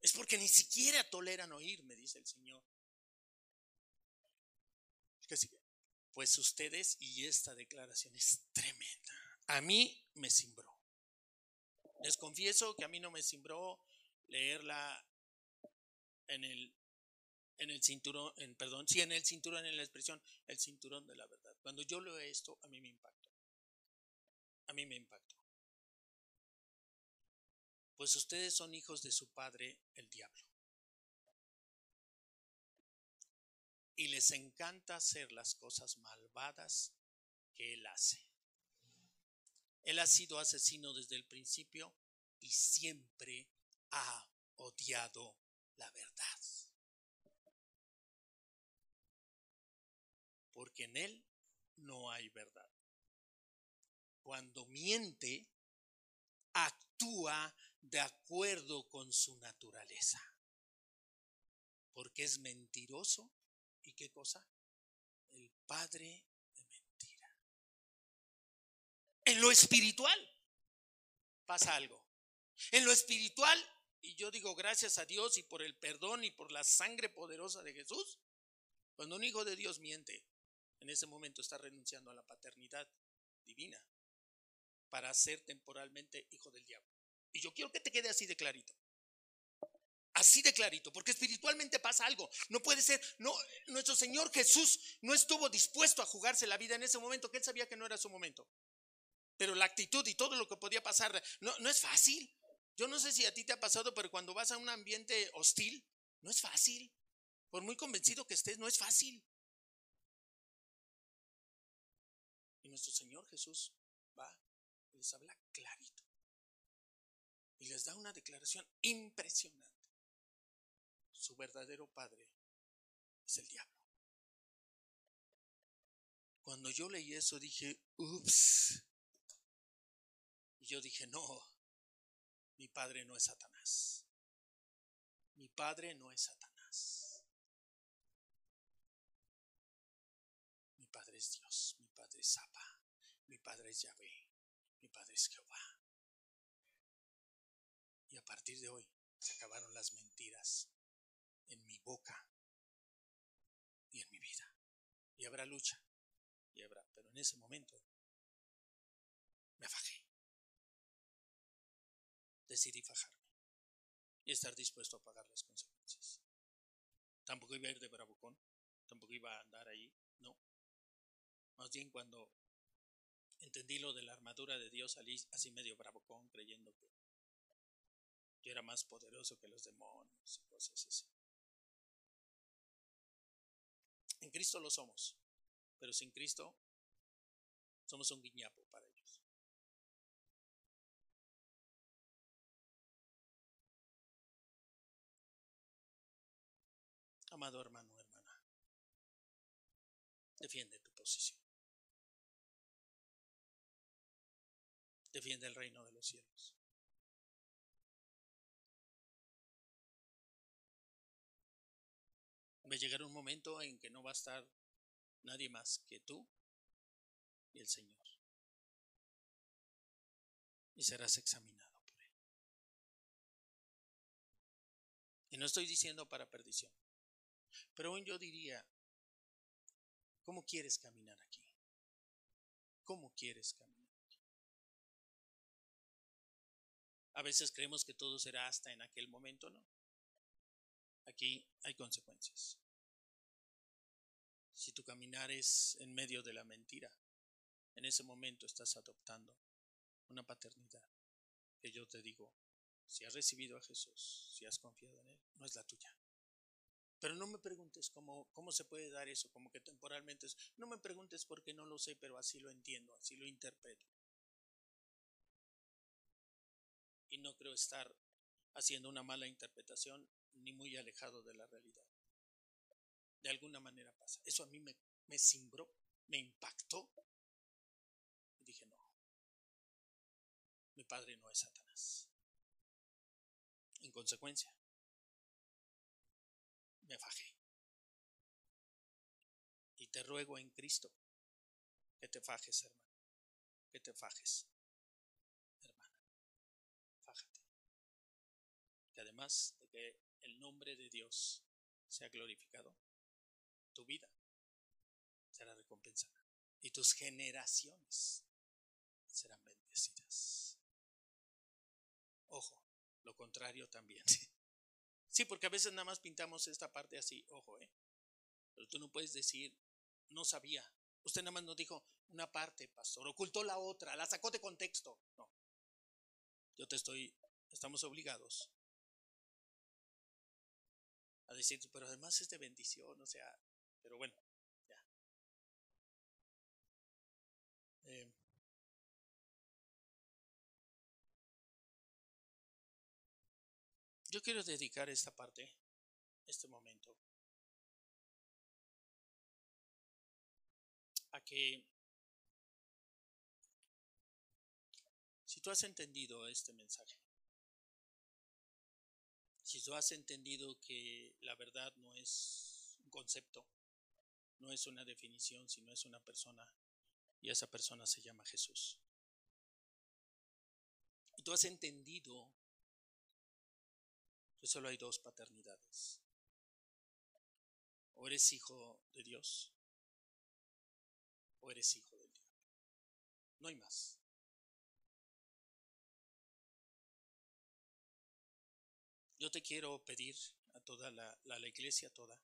Es porque ni siquiera toleran oír, me dice el Señor. Pues ustedes, y esta declaración es tremenda, a mí me cimbró. Les confieso que a mí no me cimbró leerla en el, en el cinturón, en, perdón, sí, en el cinturón, en la expresión, el cinturón de la verdad. Cuando yo leo esto, a mí me impactó. A mí me impactó. Pues ustedes son hijos de su padre, el diablo. Y les encanta hacer las cosas malvadas que él hace. Él ha sido asesino desde el principio y siempre ha odiado la verdad. Porque en él no hay verdad. Cuando miente, actúa de acuerdo con su naturaleza. Porque es mentiroso. ¿Y qué cosa? El padre de mentira. En lo espiritual pasa algo. En lo espiritual, y yo digo gracias a Dios y por el perdón y por la sangre poderosa de Jesús, cuando un hijo de Dios miente, en ese momento está renunciando a la paternidad divina para ser temporalmente hijo del diablo. Y yo quiero que te quede así de clarito. Así de clarito, porque espiritualmente pasa algo. No puede ser, no, nuestro Señor Jesús no estuvo dispuesto a jugarse la vida en ese momento, que él sabía que no era su momento. Pero la actitud y todo lo que podía pasar, no, no es fácil. Yo no sé si a ti te ha pasado, pero cuando vas a un ambiente hostil, no es fácil. Por muy convencido que estés, no es fácil. Y nuestro Señor Jesús va y les habla clarito. Y les da una declaración impresionante. Su verdadero padre es el diablo. Cuando yo leí eso dije, ups. Y yo dije, no, mi padre no es Satanás. Mi padre no es Satanás. Mi padre es Dios, mi padre es Abba, mi padre es Yahvé, mi padre es Jehová. Y a partir de hoy se acabaron las mentiras en mi boca y en mi vida. Y habrá lucha, y habrá, pero en ese momento me afajé. Decidí fajarme y estar dispuesto a pagar las consecuencias. Tampoco iba a ir de bravucón, tampoco iba a andar ahí, no. Más bien cuando entendí lo de la armadura de Dios, salí así medio bravucón, creyendo que yo era más poderoso que los demonios y cosas así. En Cristo lo somos, pero sin Cristo somos un guiñapo para ellos. Amado hermano, hermana, defiende tu posición. Defiende el reino de los cielos. Va a llegar un momento en que no va a estar nadie más que tú y el Señor. Y serás examinado por Él. Y no estoy diciendo para perdición. Pero aún yo diría, ¿Cómo quieres caminar aquí? ¿Cómo quieres caminar aquí? A veces creemos que todo será hasta en aquel momento, ¿no? Aquí hay consecuencias. Si tu caminar es en medio de la mentira, en ese momento estás adoptando una paternidad que yo te digo, si has recibido a Jesús, si has confiado en Él, no es la tuya. Pero no me preguntes cómo, cómo se puede dar eso, como que temporalmente es. No me preguntes porque no lo sé, pero así lo entiendo, así lo interpreto. Y no creo estar haciendo una mala interpretación ni muy alejado de la realidad. De alguna manera pasa. Eso a mí me, me cimbró, me impactó. Y dije, no, mi padre no es Satanás. En consecuencia, me fajé. Y te ruego en Cristo que te fajes, hermano. Que te fajes, hermana. Fájate. Que además de que el nombre de Dios sea glorificado, tu vida será recompensada. Y tus generaciones serán bendecidas. Ojo, lo contrario también. *laughs* Sí, porque a veces nada más pintamos esta parte así, ojo, ¿eh? Pero tú no puedes decir, no sabía. Usted nada más nos dijo una parte, pastor, ocultó la otra, la sacó de contexto. No. Yo te estoy, estamos obligados a decir, pero además es de bendición, o sea, pero bueno, ya. Eh, Yo quiero dedicar esta parte, este momento, a que si tú has entendido este mensaje, si tú has entendido que la verdad no es un concepto, no es una definición, sino es una persona, y esa persona se llama Jesús. Y tú has entendido que solo hay dos paternidades. O eres hijo de Dios o eres hijo del diablo. No hay más. Yo te quiero pedir a toda la, iglesia, toda,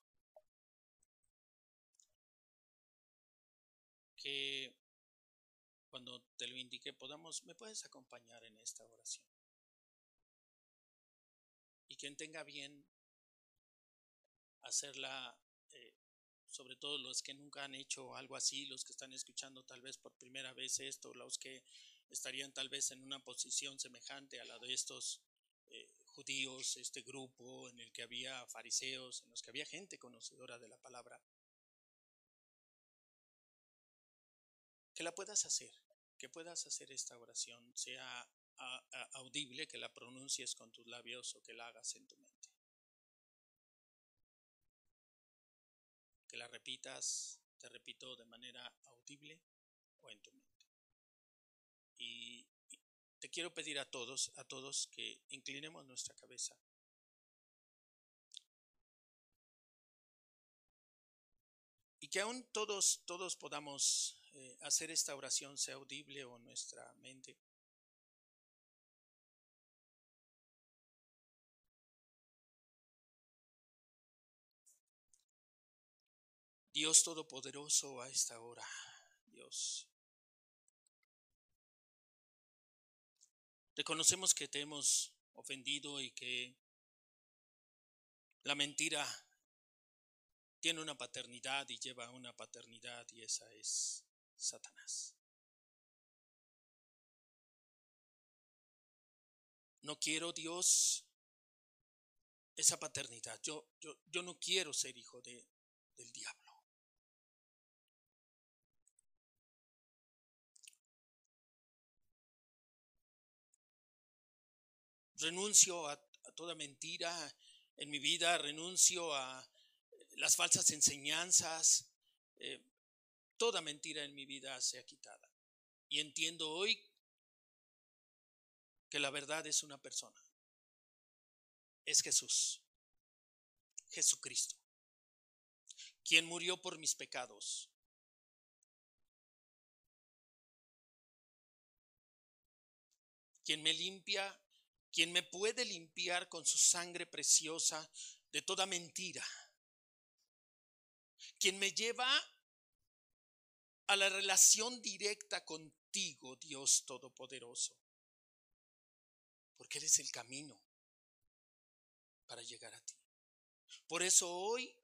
que cuando te lo indique podamos, me puedes acompañar en esta oración y quien tenga bien hacerla, eh, sobre todo los que nunca han hecho algo así, los que están escuchando tal vez por primera vez esto, los que estarían tal vez en una posición semejante a la de estos eh, judíos, este grupo en el que había fariseos, en los que había gente conocedora de la palabra, que la puedas hacer, que puedas hacer esta oración, sea audible, que la pronuncies con tus labios o que la hagas en tu mente. Que la repitas, te repito, de manera audible o en tu mente. Y te quiero pedir a todos, a todos que inclinemos nuestra cabeza. Y que aún todos, todos podamos eh, hacer esta oración, sea audible o nuestra mente. Dios Todopoderoso a esta hora, Dios. Reconocemos que te hemos ofendido y que la mentira tiene una paternidad y lleva una paternidad y esa es Satanás. No quiero, Dios, esa paternidad. Yo, yo, yo no quiero ser hijo de, del diablo. renuncio a, toda mentira en mi vida, renuncio a las falsas enseñanzas, eh, toda mentira en mi vida sea quitada. Y entiendo hoy que la verdad es una persona, es Jesús, Jesucristo, quien murió por mis pecados. quien me limpia quien me puede limpiar con su sangre preciosa de toda mentira, quien me lleva a la relación directa contigo, Dios Todopoderoso, porque eres el camino para llegar a ti. Por eso hoy,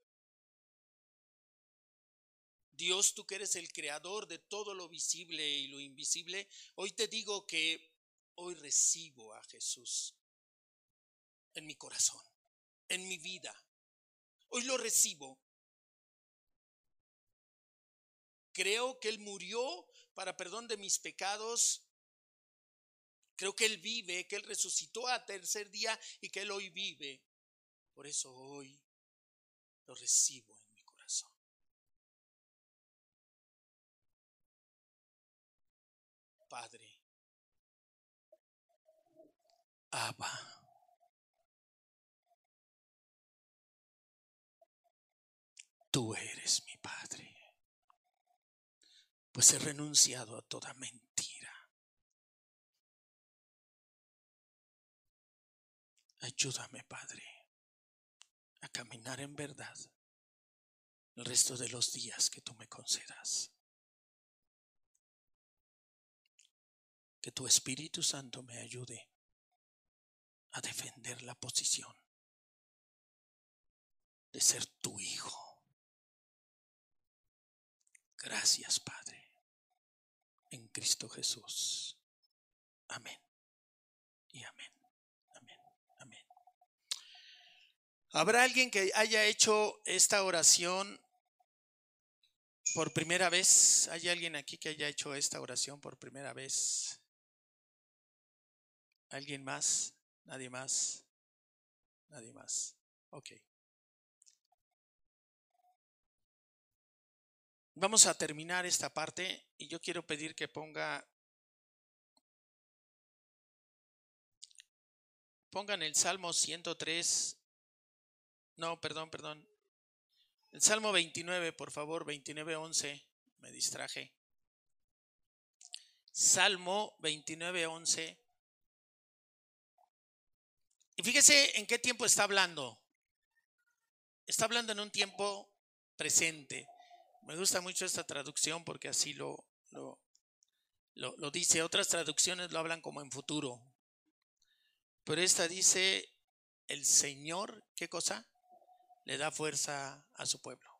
Dios, tú que eres el creador de todo lo visible y lo invisible, hoy te digo que hoy recibo a Jesús en mi corazón, en mi vida. Hoy lo recibo. Creo que Él murió para perdón de mis pecados. Creo que Él vive, que Él resucitó a tercer día y que Él hoy vive. Por eso hoy lo recibo en mi corazón. Padre, Abba. Tú eres mi Padre, pues he renunciado a toda mentira. Ayúdame, Padre, a caminar en verdad el resto de los días que tú me concedas. Que tu Espíritu Santo me ayude a defender la posición de ser tu hijo. Gracias, Padre, en Cristo Jesús. Amén. Y amén. Amén. Amén. ¿Habrá alguien que haya hecho esta oración por primera vez? ¿Hay alguien aquí que haya hecho esta oración por primera vez? ¿Alguien más? ¿Nadie más? Nadie más. Ok. Vamos a terminar esta parte y yo quiero pedir que ponga pongan el Salmo 103 No, perdón, perdón. El Salmo 29, por favor, 29 11. Me distraje. Salmo 29 11. Y fíjese en qué tiempo está hablando. Está hablando en un tiempo presente. Me gusta mucho esta traducción porque así lo, lo, lo, lo dice. Otras traducciones lo hablan como en futuro. Pero esta dice, el Señor, ¿qué cosa? Le da fuerza a su pueblo.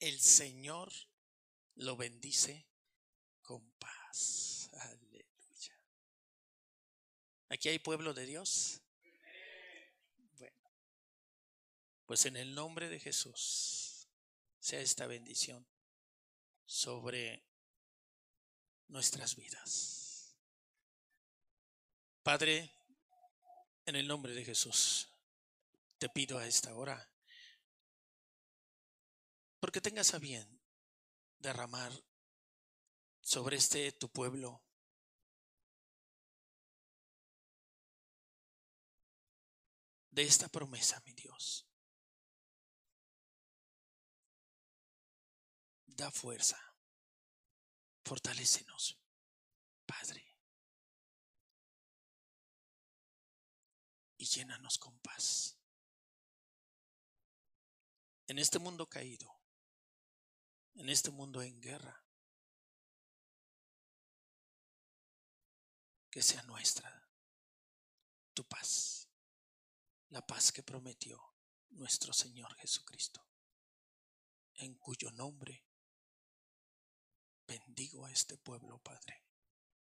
El Señor lo bendice con paz. ¿Aquí hay pueblo de Dios? Bueno, pues en el nombre de Jesús sea esta bendición sobre nuestras vidas. Padre, en el nombre de Jesús, te pido a esta hora, porque tengas a bien derramar sobre este tu pueblo de esta promesa, mi Dios. Da fuerza, fortalécenos, Padre, y llénanos con paz. En este mundo caído, en este mundo en guerra, que sea nuestra tu paz, la paz que prometió nuestro Señor Jesucristo, en cuyo nombre bendigo a este pueblo, Padre,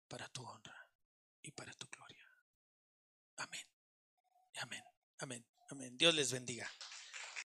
para tu honra y para tu gloria. Amén. Amén. Amén. Amén. Dios les bendiga.